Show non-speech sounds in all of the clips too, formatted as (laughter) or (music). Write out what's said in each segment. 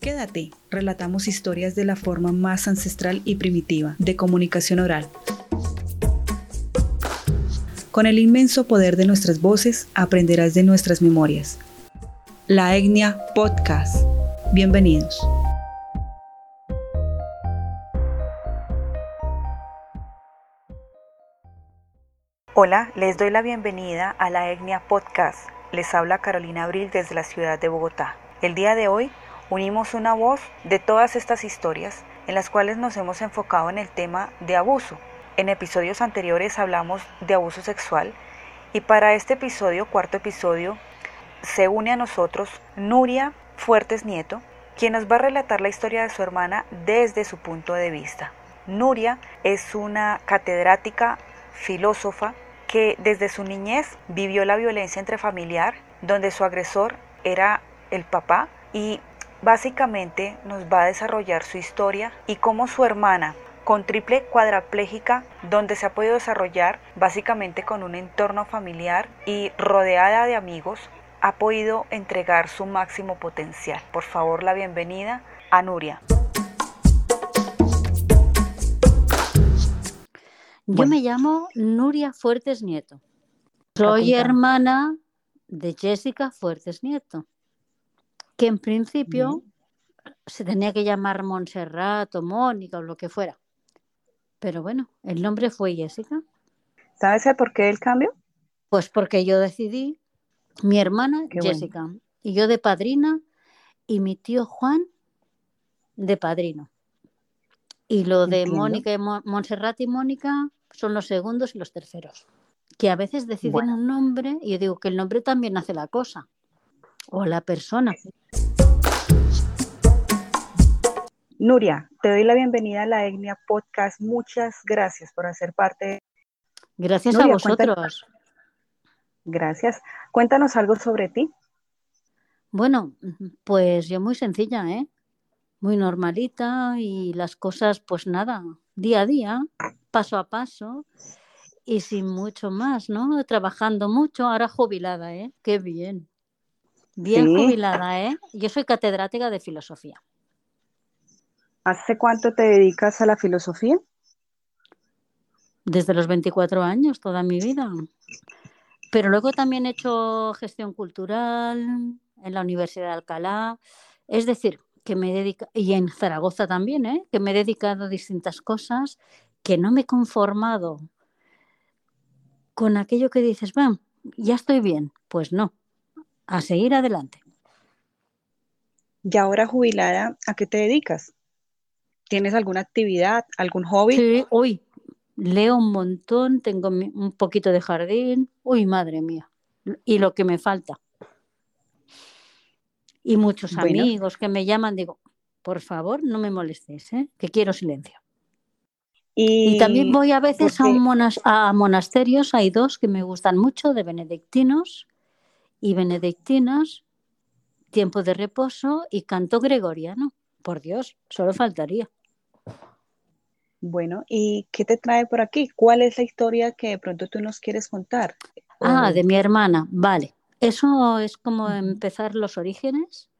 Quédate, relatamos historias de la forma más ancestral y primitiva de comunicación oral. Con el inmenso poder de nuestras voces aprenderás de nuestras memorias. La Etnia Podcast. Bienvenidos. Hola, les doy la bienvenida a la Etnia Podcast. Les habla Carolina Abril desde la ciudad de Bogotá. El día de hoy unimos una voz de todas estas historias en las cuales nos hemos enfocado en el tema de abuso. En episodios anteriores hablamos de abuso sexual y para este episodio, cuarto episodio, se une a nosotros Nuria Fuertes Nieto, quien nos va a relatar la historia de su hermana desde su punto de vista. Nuria es una catedrática, filósofa, que desde su niñez vivió la violencia intrafamiliar, donde su agresor era el papá y básicamente nos va a desarrollar su historia y cómo su hermana con triple cuadraplégica donde se ha podido desarrollar básicamente con un entorno familiar y rodeada de amigos ha podido entregar su máximo potencial. Por favor, la bienvenida a Nuria. Yo me llamo Nuria Fuertes Nieto. Soy hermana de Jessica Fuertes Nieto, que en principio se tenía que llamar Montserrat o Mónica o lo que fuera. Pero bueno, el nombre fue Jessica. ¿Sabes por qué el cambio? Pues porque yo decidí, mi hermana Jessica, y yo de padrina, y mi tío Juan de padrino. Y lo de Mónica y Montserrat y Mónica son los segundos y los terceros. Que a veces deciden un nombre y yo digo que el nombre también hace la cosa. O la persona. Nuria, te doy la bienvenida a la Etnia Podcast. Muchas gracias por hacer parte. Gracias a vosotros. Gracias. Cuéntanos algo sobre ti. Bueno, pues yo muy sencilla, ¿eh? Muy normalita y las cosas, pues nada, día a día paso a paso y sin mucho más, ¿no? Trabajando mucho, ahora jubilada, ¿eh? Qué bien. Bien jubilada, ¿eh? Yo soy catedrática de filosofía. ¿Hace cuánto te dedicas a la filosofía? Desde los 24 años, toda mi vida. Pero luego también he hecho gestión cultural en la Universidad de Alcalá. Es decir, que me dedica y en Zaragoza también, ¿eh? que me he dedicado a distintas cosas que no me he conformado con aquello que dices, bueno, ya estoy bien. Pues no, a seguir adelante. Y ahora jubilada, ¿a qué te dedicas? ¿Tienes alguna actividad, algún hobby? Sí, uy, leo un montón, tengo un poquito de jardín, uy, madre mía, y lo que me falta. Y muchos amigos que me llaman, digo, por favor, no me molestes, ¿eh? que quiero silencio. Y, también voy a veces a, a monasterios, hay dos que me gustan mucho, de benedictinos y benedictinas, tiempo de reposo y canto gregoriano. Por Dios, solo faltaría. Bueno, ¿y qué te trae por aquí? ¿Cuál es la historia que de pronto tú nos quieres contar? Ah, de mi hermana, vale. Eso es como empezar los orígenes.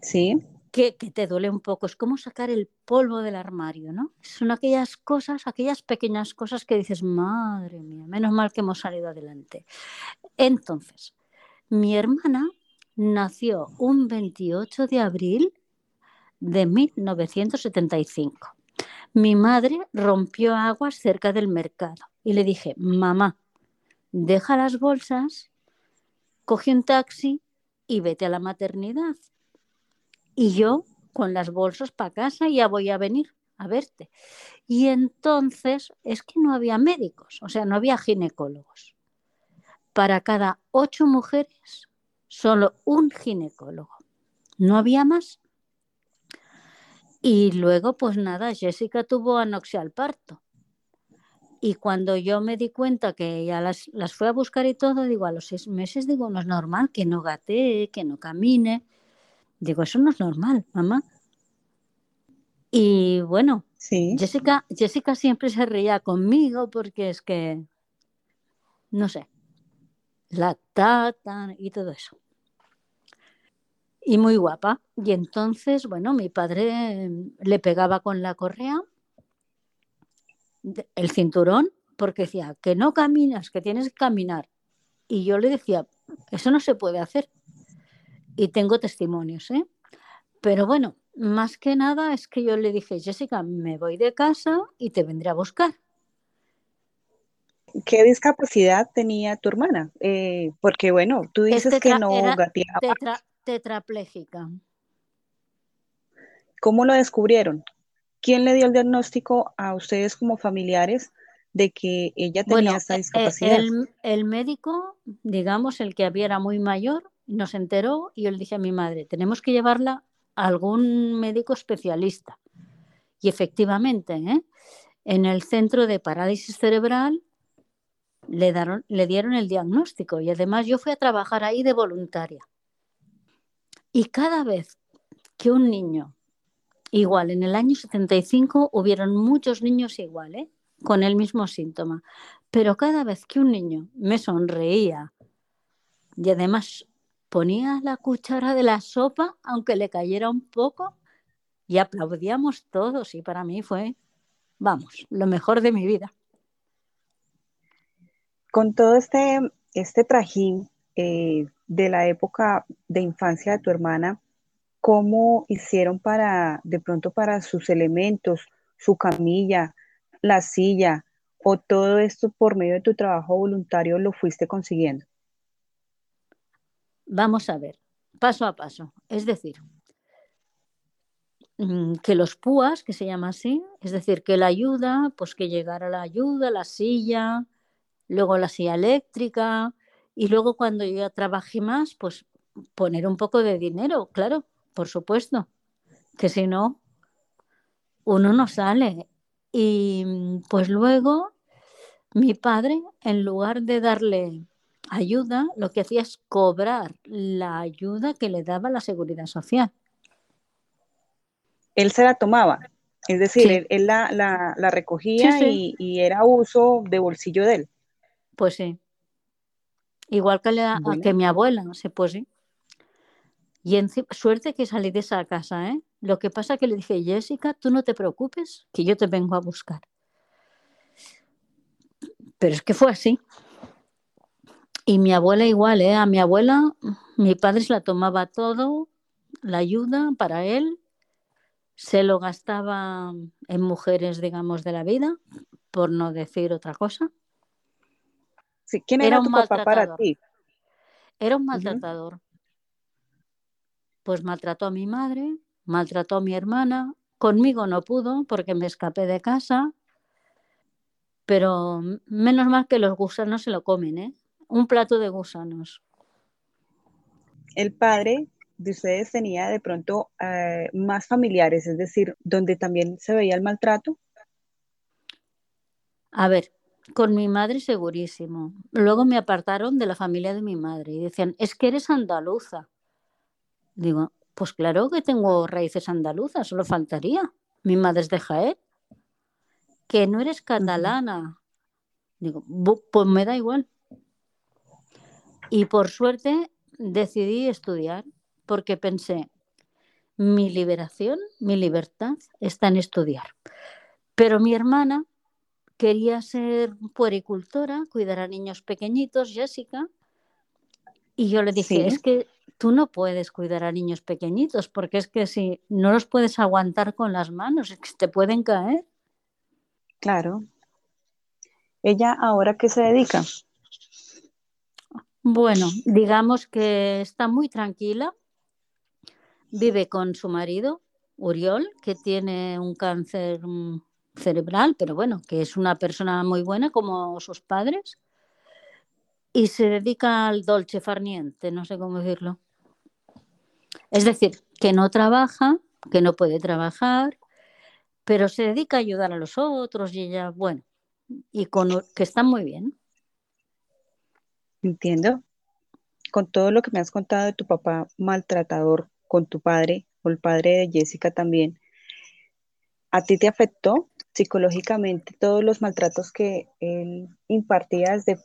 Sí que, te duele un poco. Es como sacar el polvo del armario, ¿no? Son aquellas cosas, aquellas pequeñas cosas que dices, madre mía, menos mal que hemos salido adelante. Entonces, mi hermana nació un 28 de abril de 1975. Mi madre rompió aguas cerca del mercado y le dije, mamá, deja las bolsas, coge un taxi y vete a la maternidad y yo con las bolsas para casa ya voy a venir a verte. Y entonces es que no había médicos, o sea, no había ginecólogos. Para cada ocho mujeres, solo un ginecólogo. No había más. Y luego, pues nada, Jessica tuvo anoxia al parto. Y cuando yo me di cuenta que ya las, las fue a buscar y todo, digo, a los seis meses, digo, no es normal que no gatee, que no camine. Digo, eso no es normal, mamá. Y bueno, Jessica, Jessica siempre se reía conmigo porque es que, no sé, la tata y todo eso. y muy guapa. Y entonces, bueno, mi padre le pegaba con la correa el cinturón porque decía que no caminas, que tienes que caminar. Y yo le decía, eso no se puede hacer. Y tengo testimonios, ¿eh? Pero bueno, más que nada es que yo le dije, Jessica, me voy de casa y te vendré a buscar. ¿Qué discapacidad tenía tu hermana? Eh, porque bueno, tú dices que no gateaba. tetrapléjica. ¿Cómo lo descubrieron? ¿Quién le dio el diagnóstico a ustedes como familiares de que ella tenía esa eh, discapacidad? El, el, médico, digamos, el que había era muy mayor, nos enteró y yo le dije a mi madre, tenemos que llevarla a algún médico especialista. Y efectivamente, ¿eh? en el centro de parálisis cerebral le, le dieron el diagnóstico y además yo fui a trabajar ahí de voluntaria. Y cada vez que un niño, igual, en el año 75 hubieron muchos niños igual, ¿eh? con el mismo síntoma, pero cada vez que un niño me sonreía y además ponía la cuchara de la sopa, aunque le cayera un poco, y aplaudíamos todos y para mí fue, vamos, lo mejor de mi vida con todo este, este trajín eh, de la época de infancia de tu hermana, ¿cómo hicieron para, de pronto, para sus elementos, su camilla, la silla, o todo esto por medio de tu trabajo voluntario lo fuiste consiguiendo? Vamos a ver, paso a paso. Es decir, mm, que los púas, que se llama así, es decir, que la ayuda, pues que llegara la ayuda, la silla, luego la silla eléctrica y luego cuando yo ya trabajé más, pues poner un poco de dinero, claro, por supuesto, que si no, uno no sale. Y pues luego mi padre, en lugar de darle ayuda, lo que hacía es cobrar la ayuda que le daba la seguridad social. Él se la tomaba, es decir, él, la, recogía Y, y, era uso de bolsillo de él. Pues sí. Igual que, que mi abuela, no sé, pues sí. Y suerte que salí de esa casa, ¿eh? Lo que pasa que le dije, Jessica, tú no te preocupes, que yo te vengo a buscar. Pero es que fue así. Y mi abuela igual, ¿eh? A mi abuela, mi padre se la tomaba todo, la ayuda para él, se lo gastaba en mujeres, digamos, de la vida, por no decir otra cosa. ¿Quién era, un tu papá para ti? Era un maltratador. Pues maltrató a mi madre, maltrató a mi hermana, conmigo no pudo porque me escapé de casa, pero menos mal que los gusanos se lo comen, ¿eh? Un plato de gusanos. El padre de ustedes tenía de pronto eh, más familiares, es decir, donde también se veía el maltrato. A ver, con mi madre segurísimo. Luego me apartaron de la familia de mi madre y decían, es que eres andaluza. Digo, pues claro que tengo raíces andaluzas, solo faltaría. Mi madre es de Jaén. Que no eres catalana. Digo, pues me da igual. Y por suerte decidí estudiar porque pensé, mi liberación, mi libertad está en estudiar. Pero mi hermana quería ser puericultora, cuidar a niños pequeñitos, Jessica. Y yo le dije, es que tú no puedes cuidar a niños pequeñitos, porque es que si no los puedes aguantar con las manos, (laughs) es que te pueden caer. Claro. ¿Ella ahora qué se dedica? Bueno, digamos que está muy tranquila. Vive con su marido, Uriol, que tiene un cáncer mm, cerebral, pero bueno, que es una persona muy buena como sus padres. Y se dedica al dolce farniente, no sé cómo decirlo. Es decir, que no trabaja, que no puede trabajar, pero se dedica a ayudar a los otros y ella, bueno, y con que está muy bien. Entiendo. Con todo lo que me has contado de tu papá maltratador, con tu padre, o el padre de Jessica también, ¿a ti te afectó psicológicamente todos los maltratos que él impartía desde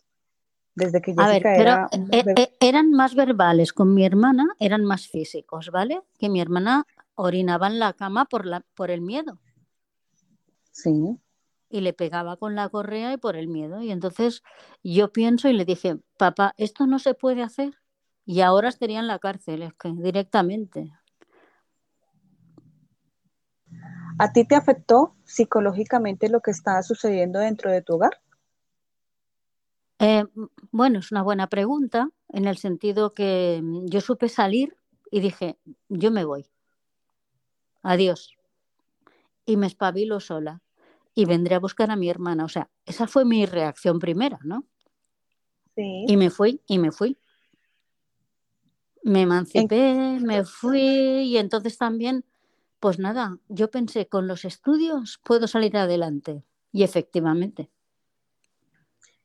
Desde que A ver, Jessica pero era... eh, eh, eran más verbales. Con mi hermana eran más físicos, ¿vale? Que mi hermana orinaba en la cama por, la, por el miedo. Sí. y le pegaba con la correa y por el miedo. Y entonces yo pienso y le dije, papá, esto no se puede hacer. Y ahora estaría en la cárcel, es que directamente. ¿A ti te afectó psicológicamente lo que estaba sucediendo dentro de tu hogar? Eh, bueno, es una buena pregunta en el sentido que mm, yo supe salir y dije, yo me voy. Adiós. Y me espabilo sola y vendré a buscar a mi hermana. O sea, esa fue mi reacción primera, ¿no? Sí. Y me fui, y me fui. Me emancipé, me fui y entonces también, pues nada, yo pensé, con los estudios puedo salir adelante. Y efectivamente.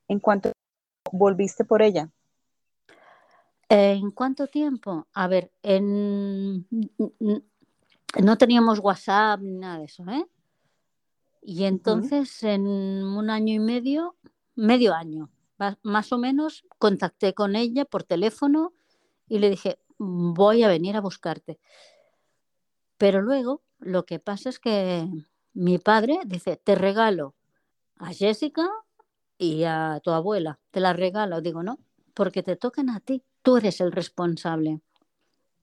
¿En cuánto volviste por ella? ¿En cuánto tiempo? A ver, en... no teníamos WhatsApp ni nada de eso, ¿eh? Y entonces en un año y medio, medio año, más o menos, contacté con ella por teléfono y le dije, voy a venir a buscarte. Pero luego lo que pasa es que mi padre dice, te regalo a Jessica y a tu abuela, te la regalo. Digo, no, porque te tocan a ti, tú eres el responsable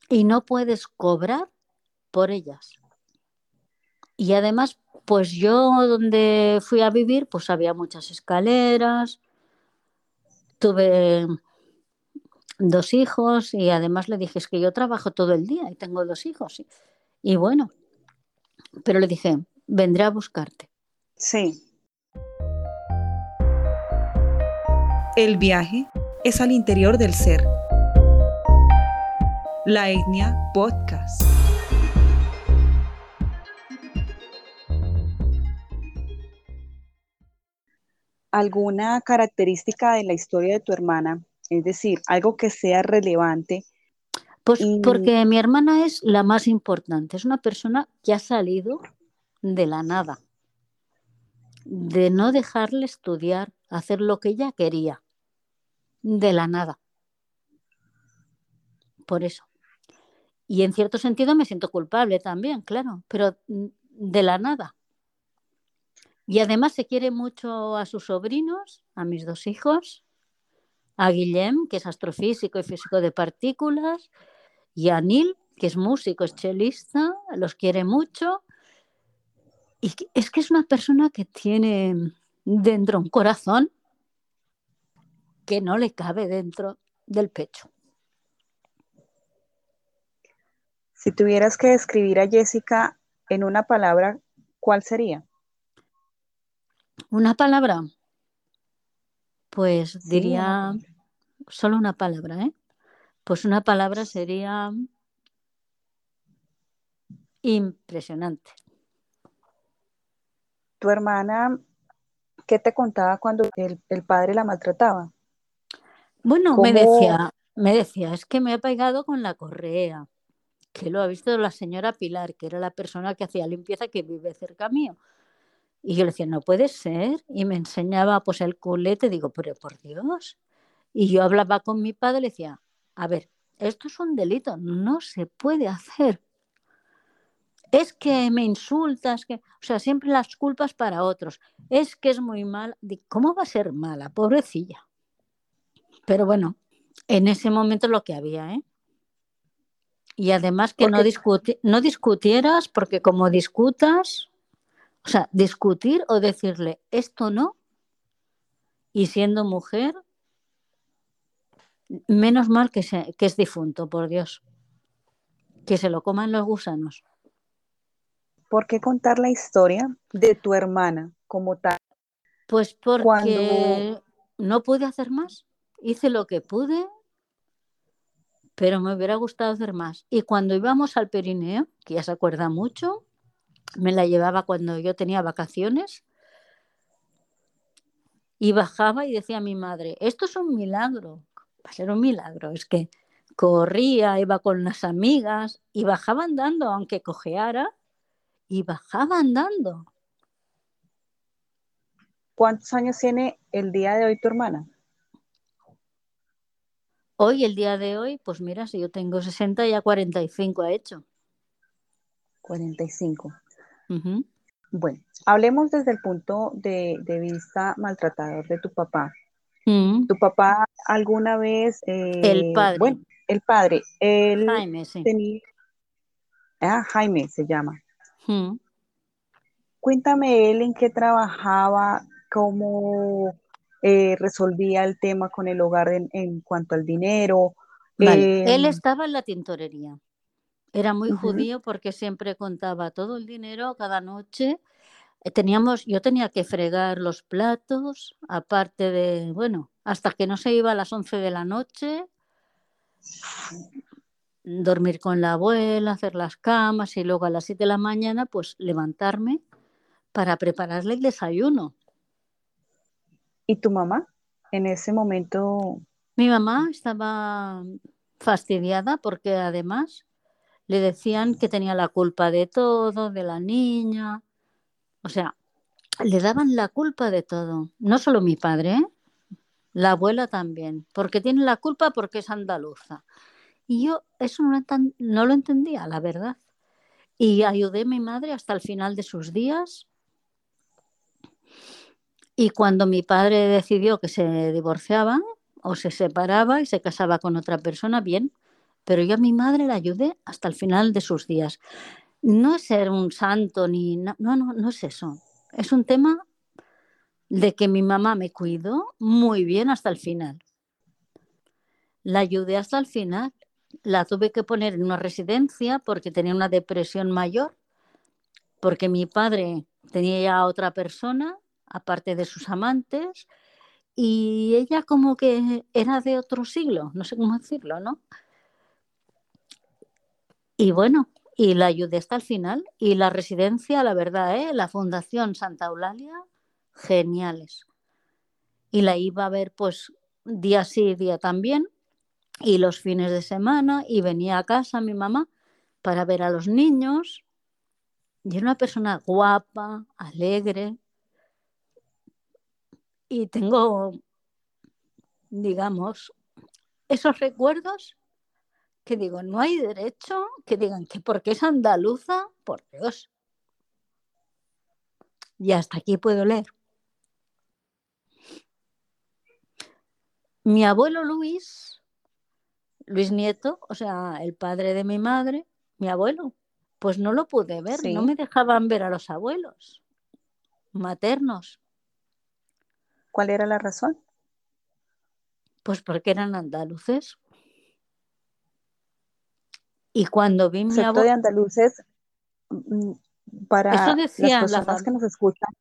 y no puedes cobrar por ellas. Y además, pues yo donde fui a vivir, pues había muchas escaleras, tuve dos hijos y además le dije, es que yo trabajo todo el día y tengo dos hijos. Y, bueno, pero le dije, vendré a buscarte. Sí. El viaje es al interior del ser. La etnia podcast. ¿Alguna característica de la historia de tu hermana? Es decir, algo que sea relevante. Pues Y- porque mi hermana es la más importante, es una persona que ha salido de la nada, de no dejarle estudiar, hacer lo que ella quería, de la nada. Por eso. Y en cierto sentido me siento culpable también, claro, pero de la nada. Y además se quiere mucho a sus sobrinos, a mis dos hijos, a Guillem, que es astrofísico y físico de partículas, y a Neil, que es músico, es chelista, los quiere mucho. Y es que es una persona que tiene dentro un corazón que no le cabe dentro del pecho. Si tuvieras que describir a Jessica en una palabra, ¿cuál sería? Una palabra, pues diría solo una palabra, ¿eh? Pues una palabra sería impresionante. Tu hermana, ¿qué te contaba cuando el, el padre la maltrataba? Bueno, me decía, me decía, es que me ha pegado con la correa, que lo ha visto la señora Pilar, que era la persona que hacía limpieza que vive cerca mío. Y yo le decía, no puede ser. Y me enseñaba pues el culete, digo, pero por Dios. Y yo hablaba con mi padre y le decía, a ver, esto es un delito, no se puede hacer. Es que me insultas, que, o sea, siempre las culpas para otros. Es que es muy mal. ¿Cómo va a ser mala, pobrecilla? Pero bueno, en ese momento lo que había, ¿eh? Y además que no, discuti- no discutieras, porque como discutas, o sea, discutir o decirle esto no, y siendo mujer, menos mal que, se- que es difunto, por Dios. Que se lo coman los gusanos. ¿Por qué contar la historia de tu hermana como tal? Pues porque Cuando- no pude hacer más. Hice lo que pude, pero me hubiera gustado hacer más. Y cuando íbamos al Pirineo, que ya se acuerda mucho, me la llevaba cuando yo tenía vacaciones y bajaba y decía a mi madre, esto es un milagro, va a ser un milagro, es que corría, iba con las amigas y bajaba andando, aunque cojeara, y bajaba andando. ¿Cuántos años tiene el día de hoy tu hermana? Hoy, el día de hoy, pues mira, si yo tengo 60, ya 45 ha hecho. 45. Bueno, hablemos desde el punto de, vista maltratador de tu papá. Mm. ¿Tu papá alguna vez... Eh, el padre. Bueno, el padre. Jaime, sí. ah, Jaime se llama. Mm. Cuéntame él en qué trabajaba, cómo eh, resolvía el tema con el hogar en, cuanto al dinero. Él em, estaba en la tintorería. Era muy judío porque siempre contaba todo el dinero cada noche. Eh, teníamos, yo tenía que fregar los platos, aparte de, bueno, hasta que no se iba a las 11 de la noche, dormir con la abuela, hacer las camas y luego a las 7 de la mañana, pues levantarme para prepararle el desayuno. ¿Y tu mamá en ese momento? Mi mamá estaba fastidiada porque además le decían que tenía la culpa de todo, de la niña. O sea, le daban la culpa de todo. No solo mi padre, ¿eh? la abuela también, porque tiene la culpa porque es andaluza. Y yo eso no, no lo entendía, la verdad. Y ayudé a mi madre hasta el final de sus días y cuando mi padre decidió que se divorciaba o se separaba y se casaba con otra persona, bien, pero yo a mi madre la ayudé hasta el final de sus días. No es ser un santo ni no, no, no es eso. Es un tema de que mi mamá me cuidó muy bien hasta el final. La ayudé hasta el final. La tuve que poner en una residencia porque tenía una depresión mayor, porque mi padre tenía ya otra persona aparte de sus amantes, y ella como que era de otro siglo, no sé cómo decirlo, ¿no? Y bueno, y la ayudé hasta el final. Y la residencia, la verdad, ¿eh? la Fundación Santa Eulalia, geniales. Y la iba a ver pues día sí, día también, y los fines de semana, y venía a casa mi mamá para ver a los niños. Y era una persona guapa, alegre, y tengo, digamos, esos recuerdos que digo, no hay derecho que digan que porque es andaluza, por Dios. Y hasta aquí puedo leer. Mi abuelo Luis, Luis Nieto, o sea, el padre de mi madre, mi abuelo, pues no lo pude ver, no me dejaban ver a los abuelos maternos. ¿Cuál era la razón? Pues porque eran andaluces. Y cuando vi mi abuelo... de andaluces mm, para las personas que nos escuchan,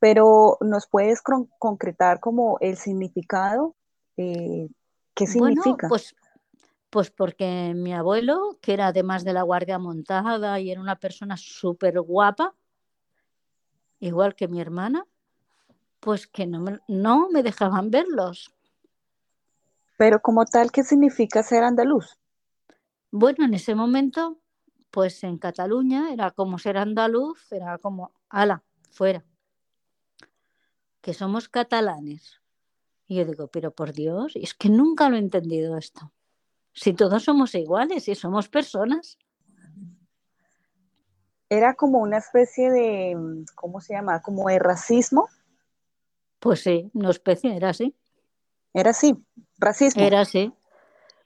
pero ¿nos puedes concretar como el significado? Eh, ¿Qué significa? pues, pues porque mi abuelo, que era además de la guardia montada y era una persona súper guapa, igual que mi hermana, pues que no me, no me dejaban verlos. Pero como tal, ¿qué significa ser andaluz? Bueno, en ese momento, pues en Cataluña era como ser andaluz, era como, ala, fuera, que somos catalanes. Y yo digo, pero por Dios, es que nunca lo he entendido esto. Si todos somos iguales y somos personas. Era como una especie de, ¿cómo se llama? Como de racismo. Pues sí, no especie, era así. Era así, racismo. Era así,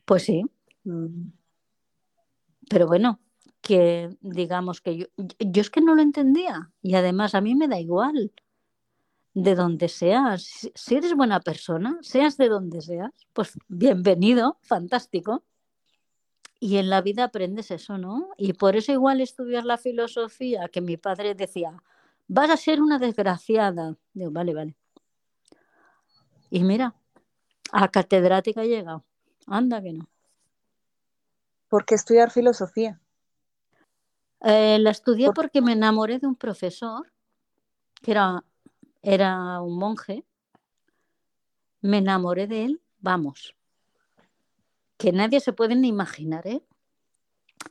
pues sí. Mm. Pero bueno, que digamos que yo, yo es que no lo entendía y además a mí me da igual de donde seas. Si eres buena persona, seas de donde seas, pues bienvenido, fantástico. Y en la vida aprendes eso, ¿no? Y por eso igual estudiar la filosofía, que mi padre decía, vas a ser una desgraciada. Digo, vale, vale. Y mira, a catedrática he llegado. Anda que no. ¿Por qué estudiar filosofía? Eh, la estudié porque me enamoré de un profesor que era, era un monje. Me enamoré de él, vamos, que nadie se puede ni imaginar, ¿eh?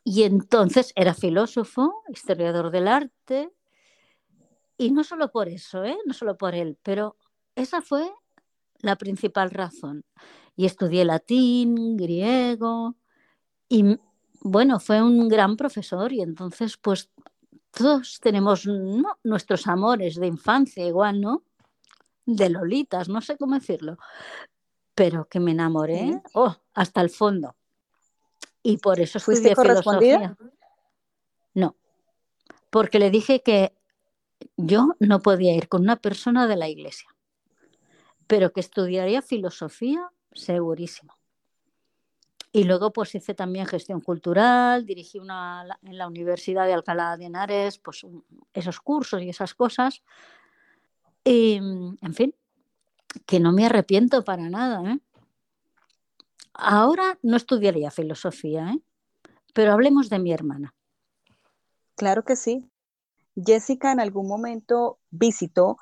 Y entonces era filósofo, historiador del arte, y no solo por eso, ¿eh? No solo por él, pero esa fue la principal razón. y estudié latín, griego y bueno, fue un gran profesor y entonces pues todos tenemos nuestros amores de infancia igual, ¿no? De lolitas, no sé cómo decirlo, pero que me enamoré, oh, hasta el fondo. Y por eso ¿Fuiste correspondida? No, porque le dije que yo no podía ir con una persona de la iglesia, pero que estudiaría filosofía segurísimo. Y luego pues hice también gestión cultural, dirigí una en la Universidad de Alcalá de Henares, pues esos cursos y esas cosas. Y, en fin, que no me arrepiento para nada. ¿eh? Ahora no estudiaría filosofía, ¿eh? pero hablemos de mi hermana. Claro que sí. Jessica en algún momento visitó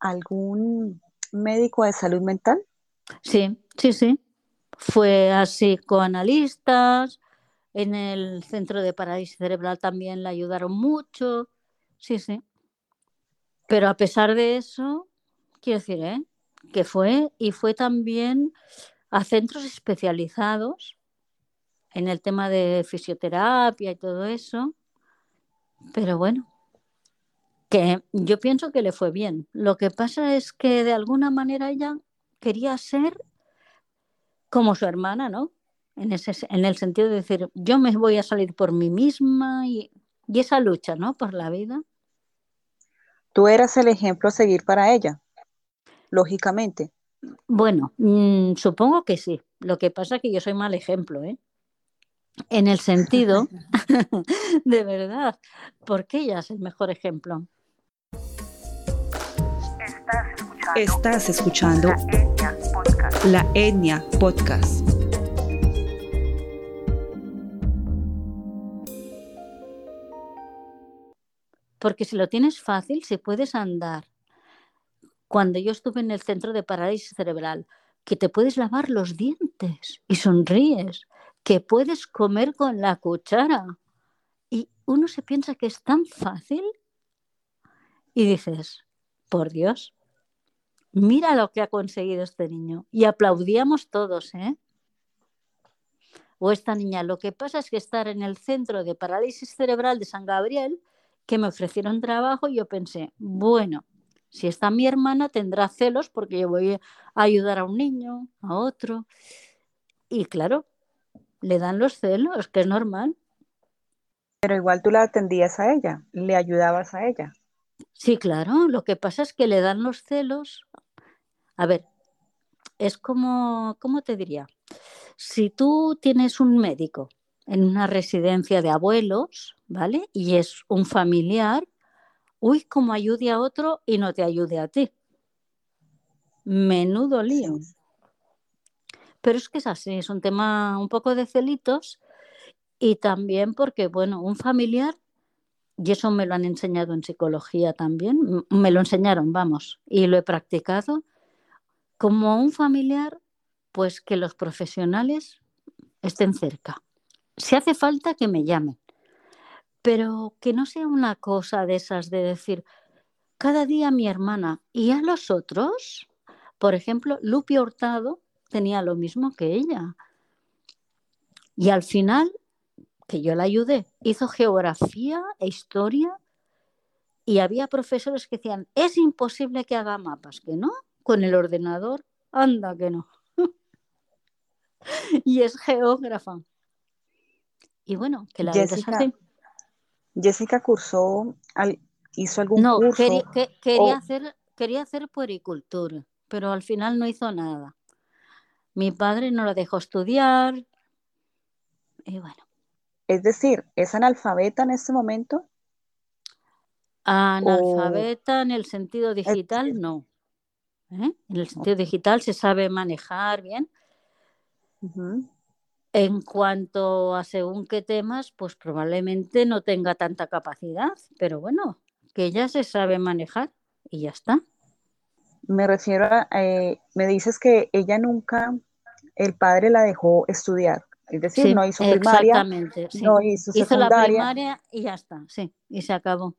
algún médico de salud mental. Sí, sí, sí. Fue a psicoanalistas, en el centro de parálisis cerebral también le ayudaron mucho. Sí, sí. Pero a pesar de eso, quiero decir, ¿eh? que fue y fue también a centros especializados en el tema de fisioterapia y todo eso. Pero bueno, que yo pienso que le fue bien. Lo que pasa es que de alguna manera ella quería ser como su hermana, ¿no? En, ese, en el sentido de decir, yo me voy a salir por mí misma y, esa lucha, ¿no? Por la vida. Tú eras el ejemplo a seguir para ella, lógicamente. Bueno, mm, supongo que sí. Lo que pasa es que yo soy mal ejemplo, ¿eh? En el sentido, (laughs) de verdad, porque ella es el mejor ejemplo. Estás escuchando, La Etnia Podcast. Porque si lo tienes fácil, si puedes andar. Cuando yo estuve en el centro de parálisis cerebral, que te puedes lavar los dientes y sonríes, que puedes comer con la cuchara. Y uno se piensa que es tan fácil y dices, por Dios, mira lo que ha conseguido este niño. Y aplaudíamos todos, ¿eh? O esta niña. Lo que pasa es que estar en el centro de parálisis cerebral de San Gabriel, que me ofrecieron trabajo, y yo pensé, bueno, si está mi hermana tendrá celos porque yo voy a ayudar a un niño, a otro. Y claro, le dan los celos, que es normal. Pero igual tú la atendías a ella, le ayudabas a ella. Sí, claro, lo que pasa es que le dan los celos. A ver, es como, ¿cómo te diría? Si tú tienes un médico en una residencia de abuelos, ¿vale? Y es un familiar, uy, como ayude a otro y no te ayude a ti. Menudo lío. Pero es que es así, es un tema un poco de celitos y también porque, bueno, un familiar y eso me lo han enseñado en psicología también, me lo enseñaron, vamos, y lo he practicado. Como un familiar, pues que los profesionales estén cerca. Si hace falta que me llamen, pero que no sea una cosa de esas de decir, cada día mi hermana y a los otros, por ejemplo, Lupi Hurtado tenía lo mismo que ella. Y al final que yo la ayudé, hizo geografía e historia y había profesores que decían, es imposible que haga mapas, que no, con el ordenador, anda que no. (laughs) y es geógrafa. Y bueno, que la Jessica, Jessica cursó, hizo algún no, curso. Quería, quería, hacer, quería hacer puericultura, pero al final no hizo nada. Mi padre no la dejó estudiar. Y bueno, es decir, ¿es analfabeta en este momento? Analfabeta en el sentido digital, no. ¿Eh? En el sentido digital se sabe manejar bien. En cuanto a según qué temas, pues probablemente no tenga tanta capacidad, pero bueno, que ella se sabe manejar y ya está. Me refiero a, eh, me dices que ella nunca, el padre la dejó estudiar. Es decir, no hizo primaria, exactamente, no hizo secundaria. Hizo la primaria y ya está, sí, y se acabó.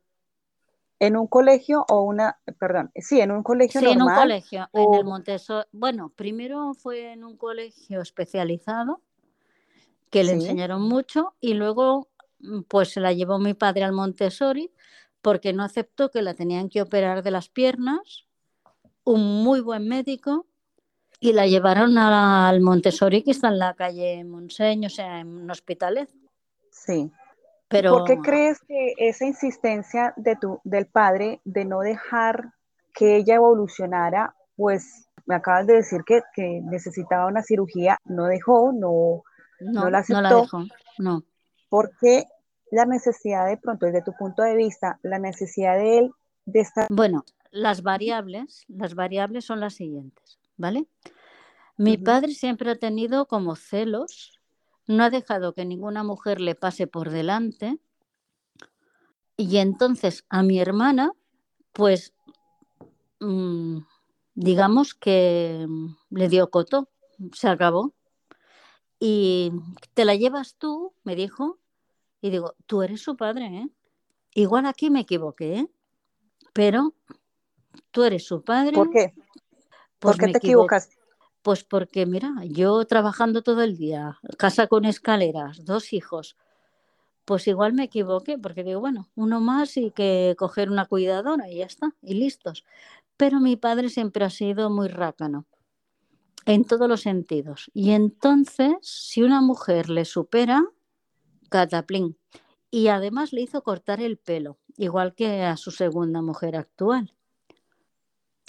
En un colegio o una, perdón, sí, en un colegio Sí, en un colegio, en el Montessori. Bueno, primero fue en un colegio especializado que le Sí. enseñaron mucho y luego mm, pues se la llevó mi padre al Montessori porque no aceptó que la tenían que operar de las piernas, un muy buen médico y la llevaron al Montessori que está en la calle Monseño, o sea, en Hospitalet. Sí. Pero ¿Por qué crees que esa insistencia de tu, del padre de no dejar que ella evolucionara, pues me acabas de decir que, que necesitaba una cirugía, no dejó, no, no, no la no la aceptó? dejó, no. ¿Por qué la necesidad de pronto, desde tu punto de vista, la necesidad de él de estar... Bueno, las variables, las variables son las siguientes, ¿vale? Mi padre siempre ha tenido como celos, no ha dejado que ninguna mujer le pase por delante y entonces a mi hermana, pues, mm, digamos que mm, le dio coto, se acabó. Y te la llevas tú, me dijo, y digo, tú eres su padre, ¿eh? Igual aquí me equivoqué, ¿eh? Pero tú eres su padre. ¿Por qué? Pues ¿Por qué te equivo- equivocas? Pues porque, mira, yo trabajando todo el día, casa con escaleras, dos hijos, pues igual me equivoqué, porque digo, bueno, uno más y que coger una cuidadora y ya está, y listos. Pero mi padre siempre ha sido muy rácano, en todos los sentidos. Y entonces, si una mujer le supera, cataplín. Y además le hizo cortar el pelo, igual que a su segunda mujer actual.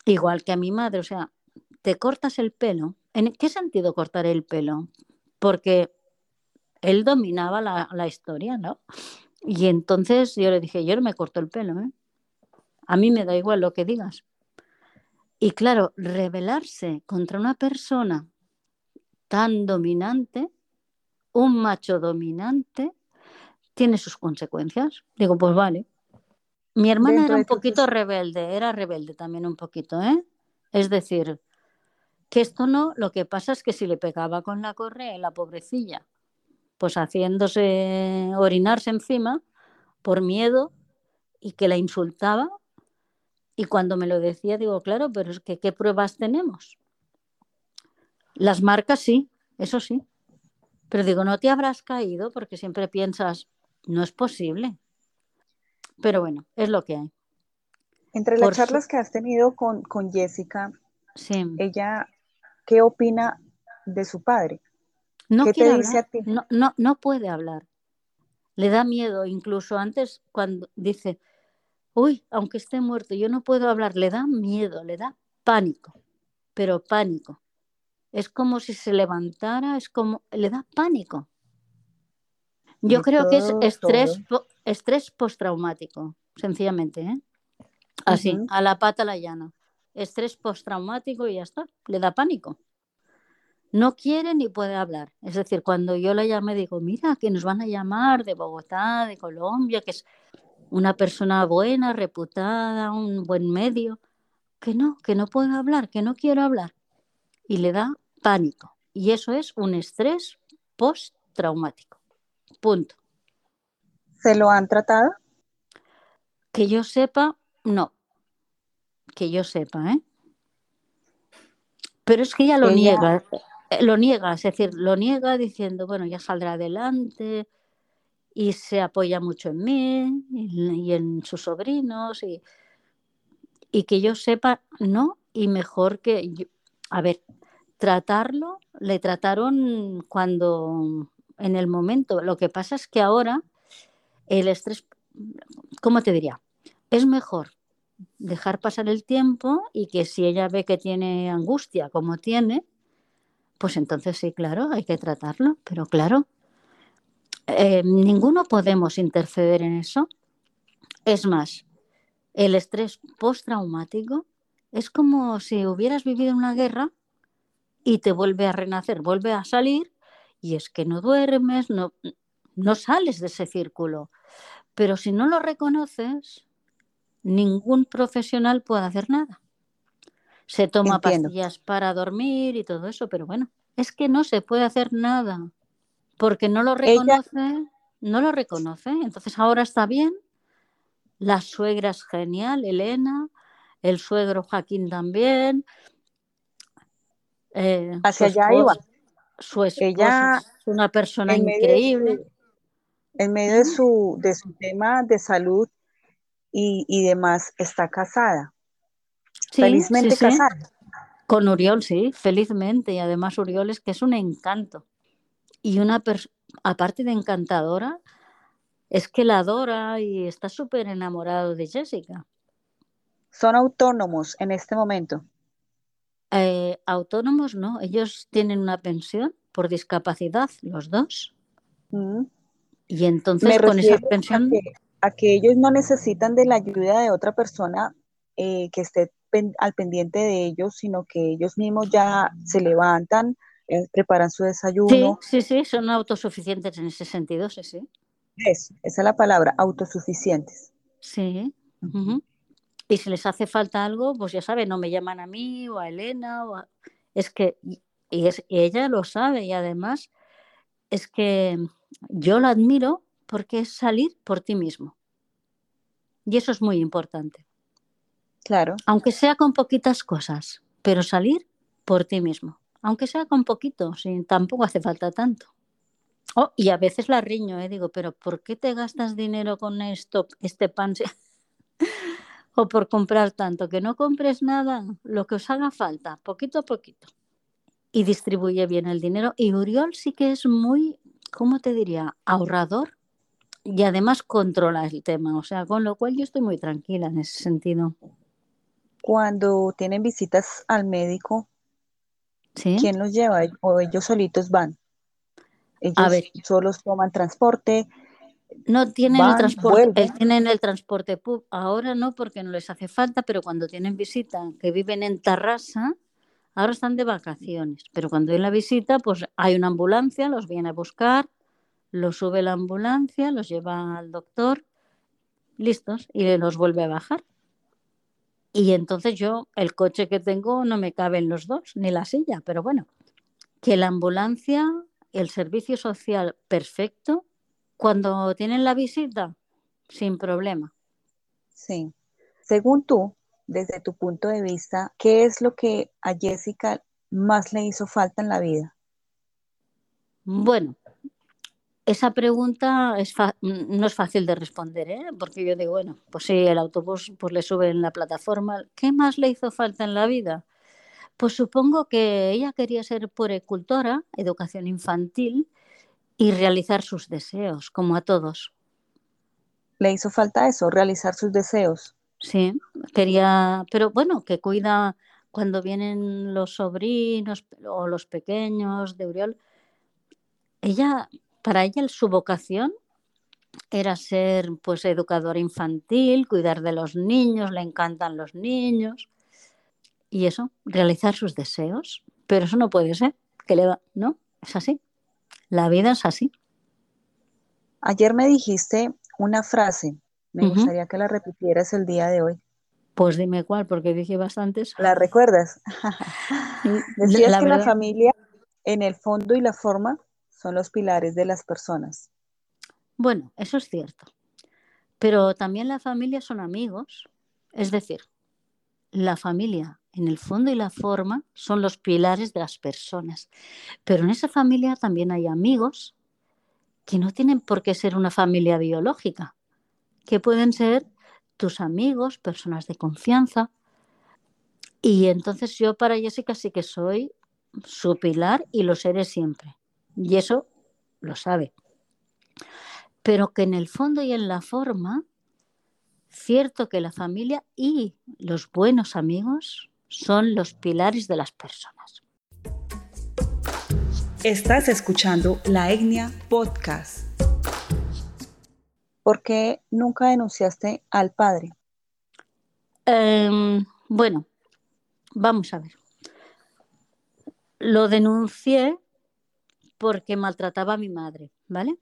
Igual que a mi madre, o sea, te cortas el pelo. ¿En qué sentido cortar el pelo? Porque él dominaba la, la historia, ¿no? Y entonces yo le dije, yo no me corto el pelo, ¿eh? A mí me da igual lo que digas. Y claro, rebelarse contra una persona tan dominante, un macho dominante, tiene sus consecuencias. Digo, pues vale. Mi hermana Dentro era un poquito des- rebelde, era rebelde también un poquito, ¿eh? Es decir, que esto no, lo que pasa es que si le pegaba con la correa, la pobrecilla, pues haciéndose orinarse encima por miedo y que la insultaba. Y cuando me lo decía, digo, claro, pero es que ¿qué pruebas tenemos? Las marcas sí, eso sí. Pero digo, no te habrás caído porque siempre piensas, no es posible. Pero bueno, es lo que hay. Entre Por las su- charlas que has tenido con, con Jessica, Sí. ella, ¿qué opina de su padre? No ¿Qué te quiere dice a ti? no, no, no puede hablar. Le da miedo, incluso antes cuando dice, uy, aunque esté muerto, yo no puedo hablar, le da miedo, le da pánico, pero pánico. Es como si se levantara, es como, le da pánico. Yo creo que es estrés, po- estrés postraumático, sencillamente, ¿eh? Así, a la pata la llana. Estrés postraumático y ya está, le da pánico. No quiere ni puede hablar. Es decir, cuando yo la llamé, digo, mira, que nos van a llamar de Bogotá, de Colombia, que es una persona buena, reputada, un buen medio. Que no, que no puedo hablar, que no quiero hablar. Y le da pánico. Y eso es un estrés postraumático. Punto. ¿Se lo han tratado? Que yo sepa, no. Que yo sepa, ¿eh? Pero es que ella lo Ella- niega, eh, lo niega, es decir, lo niega diciendo, bueno, ya saldrá adelante y se apoya mucho en mí y, y en sus sobrinos y, y que yo sepa, no, y mejor que, yo- a ver, tratarlo, le trataron cuando, en el momento, lo que pasa es que ahora el estrés, ¿cómo te diría? Es mejor dejar pasar el tiempo y que si ella ve que tiene angustia como tiene, pues entonces sí, claro, hay que tratarlo, pero claro, eh, ninguno podemos interceder en eso. Es más, el estrés postraumático es como si hubieras vivido una guerra y te vuelve a renacer, vuelve a salir y es que no duermes, no, no sales de ese círculo. Pero si no lo reconoces, ningún profesional puede hacer nada. Se toma Entiendo. pastillas para dormir y todo eso, pero bueno, es que no se puede hacer nada porque no lo Ella- reconoce, no lo reconoce. Entonces ahora está bien, La suegra es genial, Elena, el suegro Joaquín también. Eh, Hacia allá iba. Su esposa es una persona increíble. en medio de su, de su tema de salud y, demás, está casada. felizmente casada. Con Uriol, sí, felizmente. Y además Uriol es que es un encanto. Y una aparte de encantadora, es que la adora y está súper enamorado de Jessica. ¿Son autónomos en este momento? Eh, autónomos no, ellos tienen una pensión por discapacidad, los dos. Mm. Y entonces con esa pensión... A que, ellos no necesitan de la ayuda de otra persona eh, que esté al pendiente de ellos, sino que ellos mismos ya se levantan, eh, preparan su desayuno. Sí, sí, sí, son autosuficientes en ese sentido, sí, sí. esa es la palabra, autosuficientes. Sí. Y si les hace falta algo, pues ya saben, no me llaman a mí o a Elena. O Es que y, es, ella lo sabe y además es que yo la admiro porque es salir por ti mismo. Y eso es muy importante. Claro. Aunque sea con poquitas cosas, pero salir por ti mismo. Aunque sea con poquito, sin, tampoco hace falta tanto. Oh, y a veces la riño, ¿eh? digo, pero ¿por qué te gastas dinero con esto, este pan? (laughs) o por comprar tanto, que no compres nada, lo que os haga falta, poquito a poquito. Y distribuye bien el dinero. Y Uriol sí que es muy, ¿cómo te diría? Ahorrador y además controla el tema. O sea, con lo cual yo estoy muy tranquila en ese sentido cuando tienen visitas al médico, ¿quién los lleva? ¿O ellos solitos van? Ellos solos toman transporte. No tienen el transporte, tienen el transporte ahora no porque no les hace falta, pero cuando tienen visita, que viven en Tarrasa, ahora están de vacaciones, pero cuando hay la visita, pues hay una ambulancia, los viene a buscar, los sube la ambulancia, los lleva al doctor, listos, y los vuelve a bajar. Y entonces yo, el coche que tengo no me caben los dos, ni la silla, pero bueno, que la ambulancia, el servicio social perfecto, cuando tienen la visita, sin problema. Sí. Según tú, desde tu punto de vista, ¿qué es lo que a Jessica más le hizo falta en la vida? Bueno, esa pregunta es no es fácil de responder, ¿eh? porque yo digo, bueno, pues sí, el autobús pues le sube en la plataforma. ¿Qué más le hizo falta en la vida? Pues supongo que ella quería ser puericultora, educación infantil, y realizar sus deseos, como a todos. ¿Le hizo falta eso, realizar sus deseos? Sí, quería, pero bueno, que cuida cuando vienen los sobrinos o los pequeños de Uriol. Ella para ella su vocación era ser pues educadora infantil, cuidar de los niños, le encantan los niños y eso, realizar sus deseos. Pero eso no puede ser, que le va, ¿no? Es así. La vida es así. Ayer me dijiste una frase, me gustaría que la repitieras el día de hoy. Pues dime cuál, porque dije bastantes. ¿La recuerdas? (laughs) Decías que la familia, en el fondo y la forma, son los pilares de las personas. Bueno, eso es cierto. Pero también la familia son amigos. Es decir, la familia en el fondo y la forma son los pilares de las personas. Pero en esa familia también hay amigos que no tienen por qué ser una familia biológica, que pueden ser tus amigos, personas de confianza. Y entonces yo para Jessica sí que soy su pilar y lo seré siempre. Y eso lo sabe. Pero que en el fondo y en la forma, cierto que la familia y los buenos amigos son los pilares de las personas. Estás escuchando La Etnia Podcast. ¿Por qué nunca denunciaste al padre? Em, bueno, vamos a ver. Lo denuncié porque maltrataba a mi madre, ¿vale?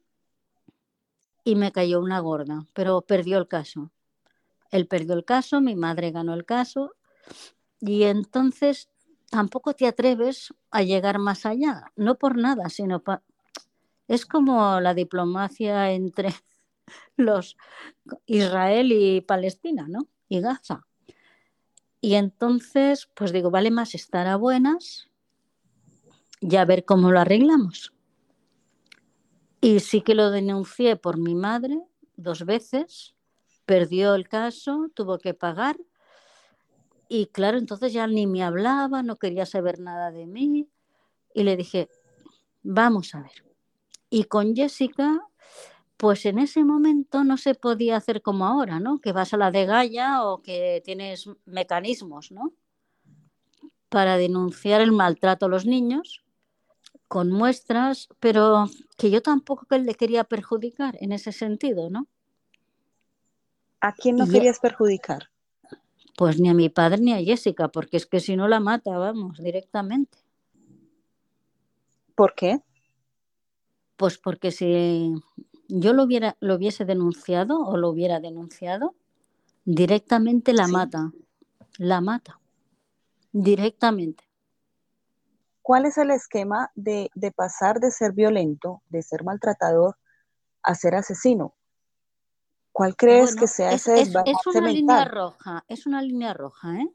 Y me cayó una gorda, pero perdió el caso. Él perdió el caso, mi madre ganó el caso y entonces tampoco te atreves a llegar más allá, no por nada, sino para... Es como la diplomacia entre, (laughs) los Israel y Palestina, ¿no? Y Gaza. Y entonces, pues digo, vale más estar a buenas y a ver cómo lo arreglamos. Y sí que lo denuncié por mi madre dos veces, perdió el caso, tuvo que pagar. Y claro, entonces ya ni me hablaba, no quería saber nada de mí. Y le dije, vamos a ver. Y con Jessica, pues en ese momento no se podía hacer como ahora, ¿no? Que vas a la de Gaia o que tienes mecanismos, ¿no? Para denunciar el maltrato a los niños con muestras, pero que yo tampoco que le quería perjudicar en ese sentido, ¿no? ¿A quién no querías perjudicar? Pues ni a mi padre ni a Jessica, porque es que si no la mata, vamos, directamente. ¿Por qué? Pues porque si yo lo, hubiera, lo hubiese denunciado o lo hubiera denunciado, directamente la mata. La mata. Directamente. ¿Cuál es el esquema de, pasar de ser violento, de ser maltratador, a ser asesino? ¿Cuál crees que sea ese es, es una línea roja, es una línea roja, ¿eh?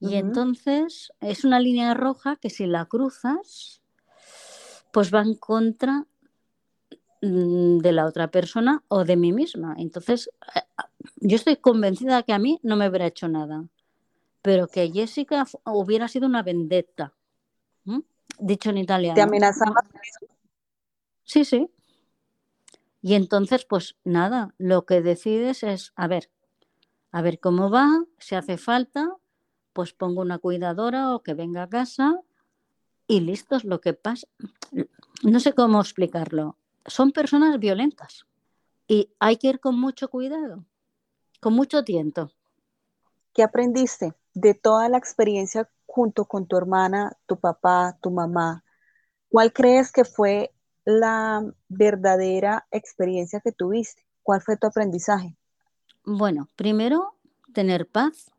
Y entonces es una línea roja que si la cruzas, pues va en contra mm, de la otra persona o de mí misma. Entonces, eh, yo estoy convencida que a mí no me hubiera hecho nada, pero que Jessica hubiera sido una vendetta dicho en italiano. ¿Te amenazaba? Sí, sí. Y entonces, pues nada, lo que decides es, a ver, a ver cómo va, si hace falta, pues pongo una cuidadora o que venga a casa y listos, lo que pasa. No sé cómo explicarlo. Son personas violentas y hay que ir con mucho cuidado, con mucho tiento. ¿Qué aprendiste de toda la experiencia junto con tu hermana, tu papá, tu mamá, ¿cuál crees que fue la verdadera experiencia que tuviste? ¿Cuál fue tu aprendizaje? Bueno, primero, tener paz,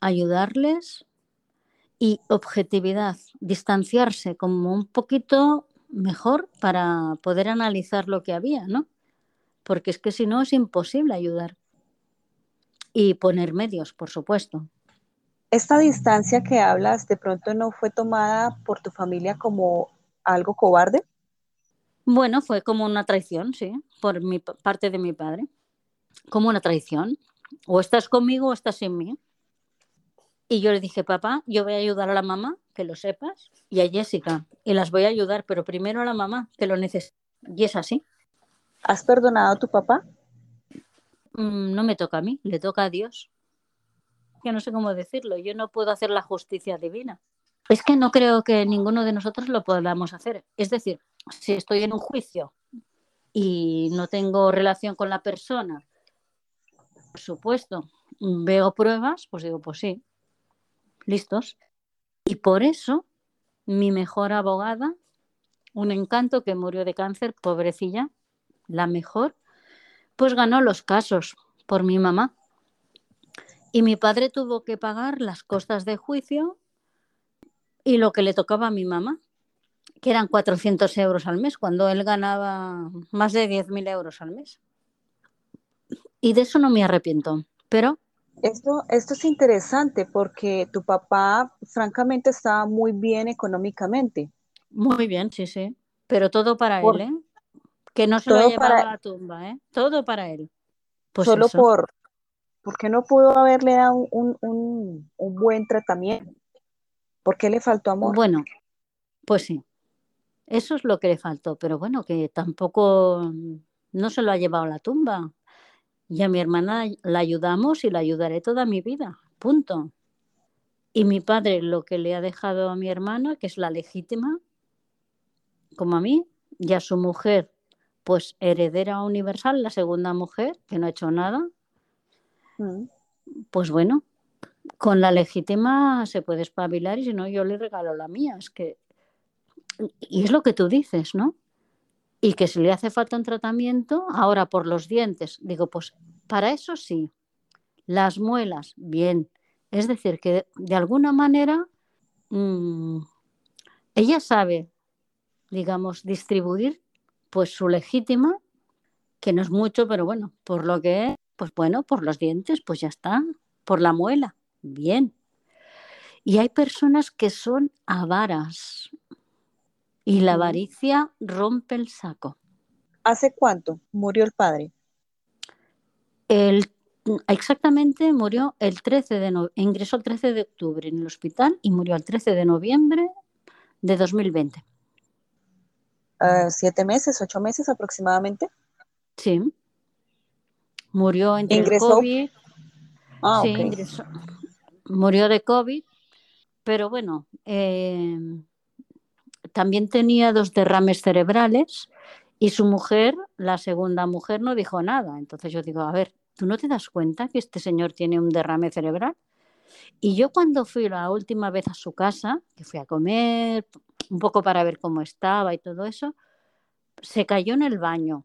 ayudarles y objetividad, distanciarse como un poquito mejor para poder analizar lo que había, ¿no? Porque es que si no es imposible ayudar. Y poner medios, por supuesto. ¿Esta distancia que hablas de pronto no fue tomada por tu familia como algo cobarde? Bueno, fue como una traición, sí, por mi parte de mi padre. Como una traición. O estás conmigo o estás sin mí. Y yo le dije, papá, yo voy a ayudar a la mamá, que lo sepas, y a Jessica. Y las voy a ayudar, pero primero a la mamá, que lo necesita. Y es así. ¿Has perdonado a tu papá? Mm, no me toca a mí, le toca a Dios no sé cómo decirlo, yo no puedo hacer la justicia divina. Es que no creo que ninguno de nosotros lo podamos hacer. Es decir, si estoy en un juicio y no tengo relación con la persona, por supuesto, veo pruebas, pues digo, pues sí, listos. Y por eso mi mejor abogada, un encanto que murió de cáncer, pobrecilla, la mejor, pues ganó los casos por mi mamá. Y mi padre tuvo que pagar las costas de juicio y lo que le tocaba a mi mamá, que eran 400 euros al mes, cuando él ganaba más de 10.000 euros al mes. Y de eso no me arrepiento, pero... Esto, esto es interesante porque tu papá, francamente, estaba muy bien económicamente. Muy bien, sí, sí. Pero todo para él, ¿eh? Que no se lo llevaba a la tumba, ¿eh? Todo para él. Pues Solo por, ¿Por qué no pudo haberle dado un, buen tratamiento? ¿Por qué le faltó amor? Bueno, pues sí. Eso es lo que le faltó, pero bueno, que tampoco no se lo ha llevado a la tumba. Y a mi hermana la ayudamos y la ayudaré toda mi vida. Punto. Y mi padre lo que le ha dejado a mi hermana, que es la legítima, como a mí, y a su mujer, pues heredera universal, la segunda mujer, que no ha hecho nada, Mm. Pues bueno, con la legítima se puede espabilar y si no, yo le regalo la mía. Es que. Y es lo que tú dices, ¿no? Y que si le hace falta un tratamiento, ahora por los dientes, digo, pues para eso sí. Las muelas, bien. Es decir, que de alguna manera mm, ella sabe, digamos, distribuir pues su legítima que no es mucho, pero bueno, por lo que es, pues bueno, por los dientes, pues ya está, por la muela, bien. Y hay personas que son avaras y la avaricia rompe el saco. ¿Hace cuánto murió el padre? El, exactamente murió el 13 de no, ingresó el 13 de octubre en el hospital y murió el 13 de noviembre de 2020. Uh, ¿Siete meses, ocho meses aproximadamente? Sí. Murió entre ¿Ingresó? COVID. Ah, sí, ingresó. Murió de COVID, pero bueno, eh, también tenía dos derrames cerebrales y su mujer, la segunda mujer, no dijo nada. Entonces yo digo, a ver, ¿tú no te das cuenta que este señor tiene un derrame cerebral? Y yo cuando fui la última vez a su casa, que fui a comer, un poco para ver cómo estaba y todo eso, se cayó en el baño.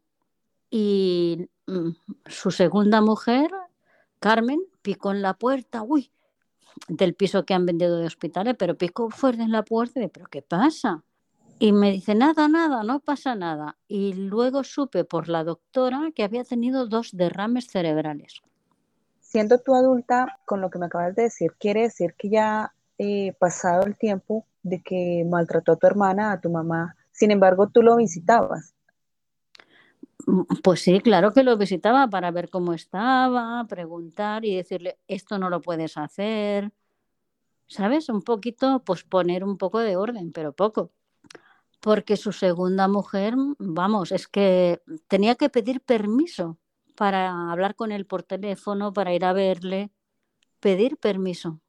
Y mm, su segunda mujer, Carmen, picó en la puerta, uy, del piso que han vendido de hospitales, pero picó fuerte en la puerta y ¿pero qué pasa? Y me dice, nada, nada, no pasa nada. Y luego supe por la doctora que había tenido dos derrames cerebrales. Siendo tú adulta, con lo que me acabas de decir, quiere decir que ya eh, pasado el tiempo de que maltrató a tu hermana, a tu mamá, sin embargo, tú lo visitabas. Pues sí, claro que lo visitaba para ver cómo estaba, preguntar y decirle, esto no lo puedes hacer. ¿Sabes? Un poquito, pues poner un poco de orden, pero poco. Porque su segunda mujer, vamos, es que tenía que pedir permiso para hablar con él por teléfono, para ir a verle, pedir permiso.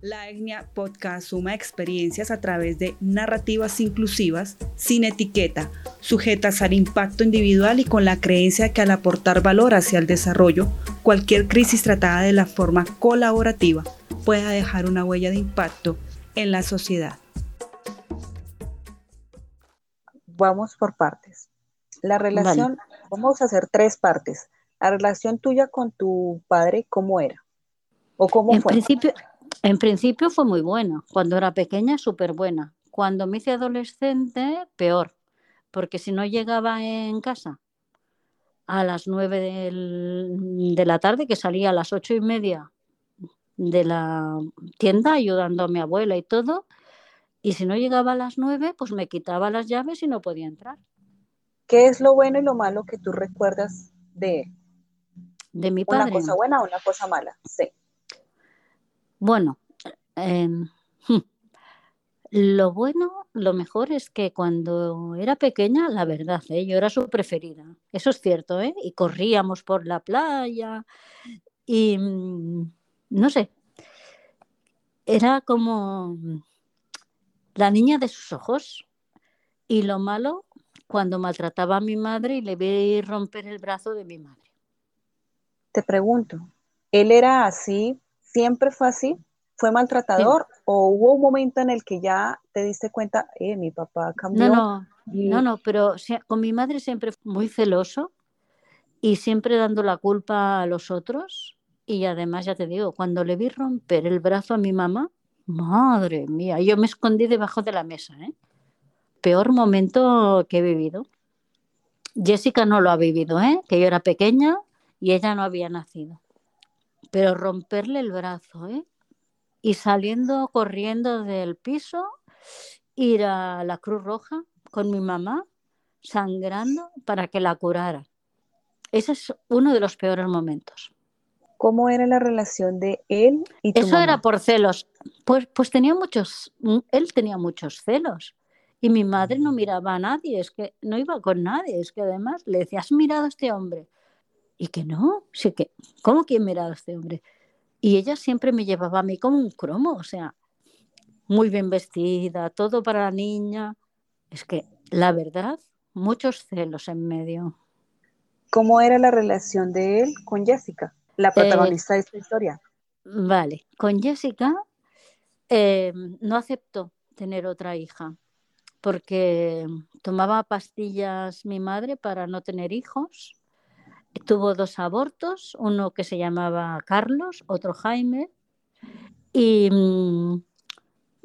La Etnia Podcast suma experiencias a través de narrativas inclusivas, sin etiqueta, sujetas al impacto individual y con la creencia de que al aportar valor hacia el desarrollo, cualquier crisis tratada de la forma colaborativa pueda dejar una huella de impacto en la sociedad. Vamos por partes. La relación, vale. vamos a hacer tres partes. La relación tuya con tu padre, ¿cómo era? ¿O cómo en fue? Principio, en principio fue muy buena. Cuando era pequeña, súper buena. Cuando me hice adolescente, peor. Porque si no llegaba en casa a las nueve de la tarde, que salía a las ocho y media de la tienda ayudando a mi abuela y todo, y si no llegaba a las nueve, pues me quitaba las llaves y no podía entrar. ¿Qué es lo bueno y lo malo que tú recuerdas de él? De mi padre. ¿Una cosa buena o una cosa mala? Sí. Bueno, eh, (laughs) lo bueno, lo mejor es que cuando era pequeña, la verdad, ¿eh? yo era su preferida. Eso es cierto, ¿eh? Y corríamos por la playa y mm, no sé, era como la niña de sus ojos. Y lo malo, cuando maltrataba a mi madre y le vi romper el brazo de mi madre. Te pregunto, ¿él era así? ¿Siempre fue así? ¿Fue maltratador sí. o hubo un momento en el que ya te diste cuenta, eh, mi papá cambió? No, no, y... no, no, pero con mi madre siempre fue muy celoso y siempre dando la culpa a los otros. Y además, ya te digo, cuando le vi romper el brazo a mi mamá, madre mía, yo me escondí debajo de la mesa, ¿eh? Peor momento que he vivido. Jessica no lo ha vivido, ¿eh? Que yo era pequeña y ella no había nacido. Pero romperle el brazo, ¿eh? y saliendo corriendo del piso, ir a la Cruz Roja con mi mamá, sangrando para que la curara. Ese es uno de los peores momentos. ¿Cómo era la relación de él y tu Eso mamá? era por celos. Pues, pues tenía muchos, él tenía muchos celos. Y mi madre no miraba a nadie, es que no iba con nadie, es que además le decía, ¿has mirado a este hombre? Y que no, sí que, ¿cómo que he mirado a este hombre? Y ella siempre me llevaba a mí como un cromo, o sea, muy bien vestida, todo para la niña. Es que, la verdad, muchos celos en medio. ¿Cómo era la relación de él con Jessica, la protagonista eh, de esta historia? Vale, con Jessica eh, no aceptó tener otra hija porque tomaba pastillas mi madre para no tener hijos tuvo dos abortos, uno que se llamaba Carlos, otro Jaime, y mmm,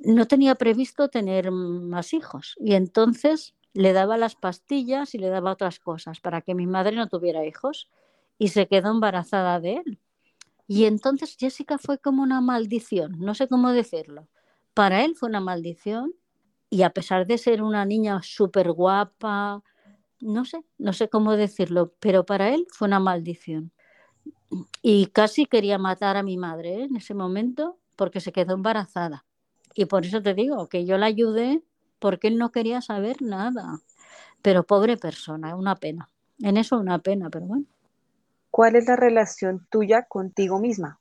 no tenía previsto tener más hijos. Y entonces le daba las pastillas y le daba otras cosas para que mi madre no tuviera hijos y se quedó embarazada de él. Y entonces Jessica fue como una maldición, no sé cómo decirlo. Para él fue una maldición y a pesar de ser una niña súper guapa, no sé, no sé cómo decirlo, pero para él fue una maldición. Y casi quería matar a mi madre ¿eh? en ese momento porque se quedó embarazada. Y por eso te digo que yo la ayudé porque él no quería saber nada. Pero pobre persona, una pena. En eso una pena, pero bueno. ¿Cuál es la relación tuya contigo misma?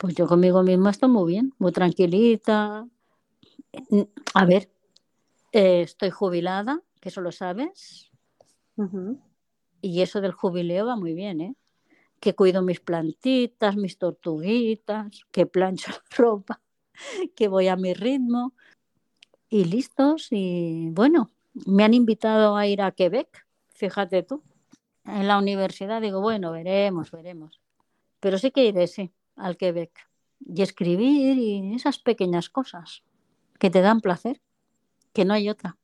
Pues yo conmigo misma estoy muy bien, muy tranquilita. A ver, eh, estoy jubilada, que eso lo sabes. Y eso del jubileo va muy bien, ¿eh? Que cuido mis plantitas, mis tortuguitas, que plancho la (laughs) ropa, que voy a mi ritmo y listos. Y bueno, me han invitado a ir a Quebec, fíjate tú, en la universidad. Digo, bueno, veremos, veremos. Pero sí que iré, sí, al Quebec. Y escribir y esas pequeñas cosas que te dan placer, que no hay otra.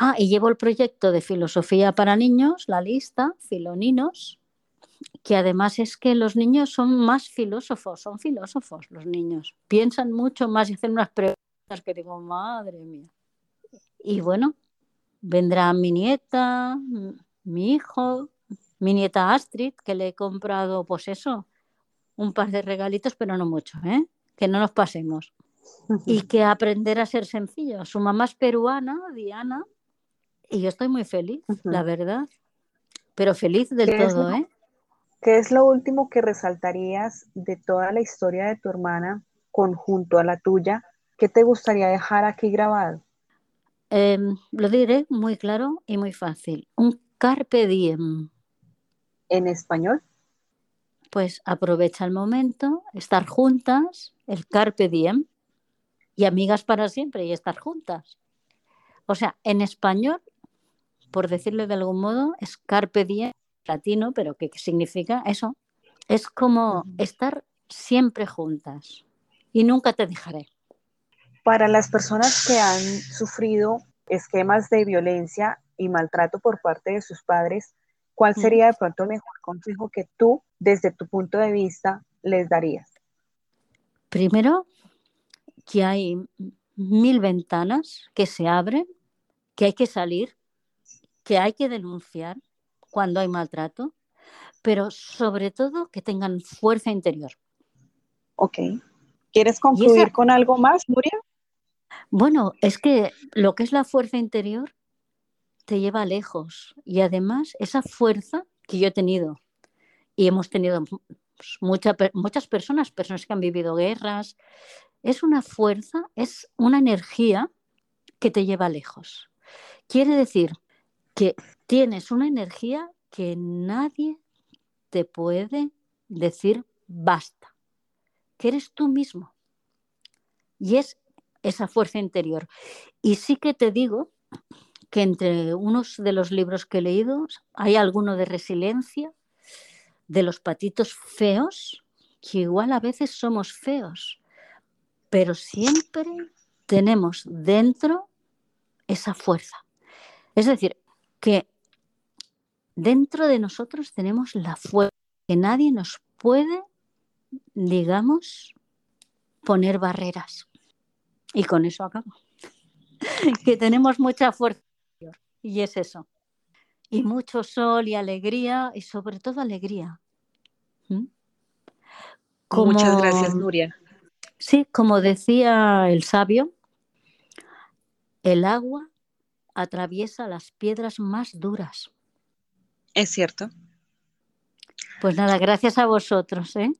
Ah, y llevo el proyecto de filosofía para niños, la lista, Filoninos, que además es que los niños son más filósofos, son filósofos los niños, piensan mucho más y hacen unas preguntas que digo, madre mía. Y bueno, vendrá mi nieta, mi hijo, mi nieta Astrid, que le he comprado, pues eso, un par de regalitos, pero no mucho, ¿eh? que no nos pasemos. Y que aprender a ser sencillo. Su mamá es peruana, Diana, y yo estoy muy feliz, la verdad. Pero feliz del todo, ¿eh? ¿Qué es lo último que resaltarías de toda la historia de tu hermana conjunto a la tuya ¿Qué te gustaría dejar aquí grabado? Em, lo diré muy claro y muy fácil. Un carpe diem. ¿En español? Pues aprovecha el momento, estar juntas, el carpe diem, y amigas para siempre y estar juntas. O sea, en español, por decirlo de algún modo, es carpe diem, latino, pero ¿qué significa eso? Es como estar siempre juntas y nunca te dejaré. Para las personas que han sufrido esquemas de violencia y maltrato por parte de sus padres, ¿cuál sería de pronto el mejor consejo que tú, desde tu punto de vista, les darías? Primero, que hay mil ventanas que se abren, que hay que salir, que hay que denunciar cuando hay maltrato, pero sobre todo que tengan fuerza interior. Ok. ¿Quieres concluir con algo más, Nuria? Bueno, es que lo que es la fuerza interior te lleva lejos y además esa fuerza que yo he tenido y hemos tenido muchas personas, personas que han vivido guerras, es una fuerza, es una energía que te lleva lejos. Quiere decir que tienes una energía que nadie te puede decir basta, que eres tú mismo. Y es esa fuerza interior. Y sí que te digo que entre unos de los libros que he leído hay alguno de resiliencia, de los patitos feos, que igual a veces somos feos, pero siempre tenemos dentro esa fuerza. Es decir, que dentro de nosotros tenemos la fuerza, que nadie nos puede, digamos, poner barreras. Y con eso acabo. (laughs) que tenemos mucha fuerza y es eso. Y mucho sol y alegría y sobre todo alegría. ¿Mm? Muchas gracias, Nuria. Sí, como decía el sabio, el agua atraviesa las piedras más duras. Es cierto. Pues nada, gracias a vosotros. ¿eh?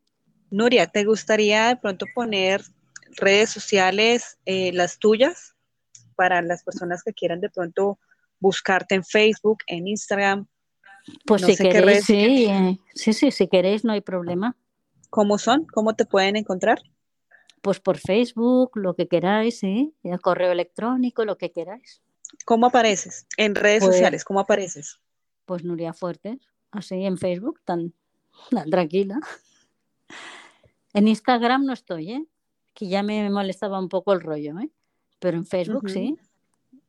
Nuria, ¿te gustaría de pronto poner redes sociales, eh, las tuyas, para las personas que quieran de pronto buscarte en Facebook, en Instagram. Pues si queréis, sí, eh, sí, sí, si queréis no hay problema. ¿Cómo son? ¿Cómo te pueden encontrar? Pues por Facebook, lo que queráis, ¿sí? El correo electrónico, lo que queráis. ¿Cómo apareces? En redes pues sociales, ¿cómo apareces? Pues Nuria Fuertes, así en Facebook, tan, tan tranquila. En Instagram no estoy, ¿eh? que ya me molestaba un poco el rollo, ¿eh? pero en Facebook sí.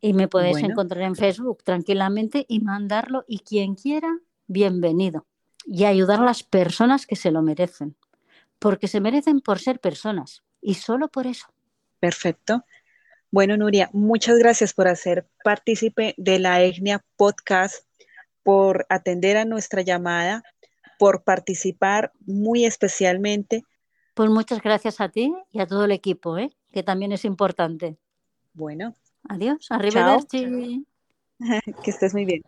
Y me podéis encontrar en Facebook tranquilamente y mandarlo. Y quien quiera, bienvenido. Y ayudar a las personas que se lo merecen. Porque se merecen por ser personas. Y solo por eso. Perfecto. Bueno, Nuria, muchas gracias por hacer partícipe de la EGNIA Podcast, por atender a nuestra llamada, por participar muy especialmente. Pues muchas gracias a ti y a todo el equipo, ¿eh? que también es importante. Bueno. Adiós, arriba (laughs) que estés muy bien.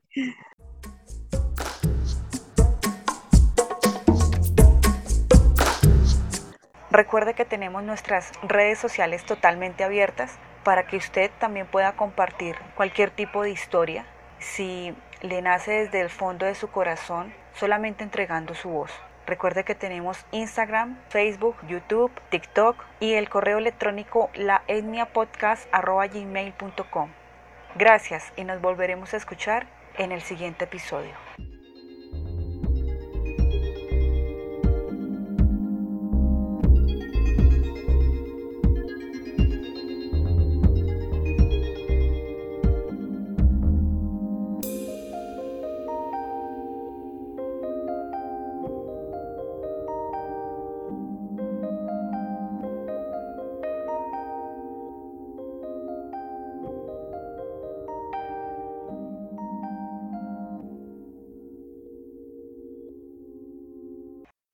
Recuerde que tenemos nuestras redes sociales totalmente abiertas para que usted también pueda compartir cualquier tipo de historia si le nace desde el fondo de su corazón solamente entregando su voz. Recuerde que tenemos Instagram, Facebook, YouTube, TikTok y el correo electrónico laetniapodcast.gmail.com. Gracias y nos volveremos a escuchar en el siguiente episodio.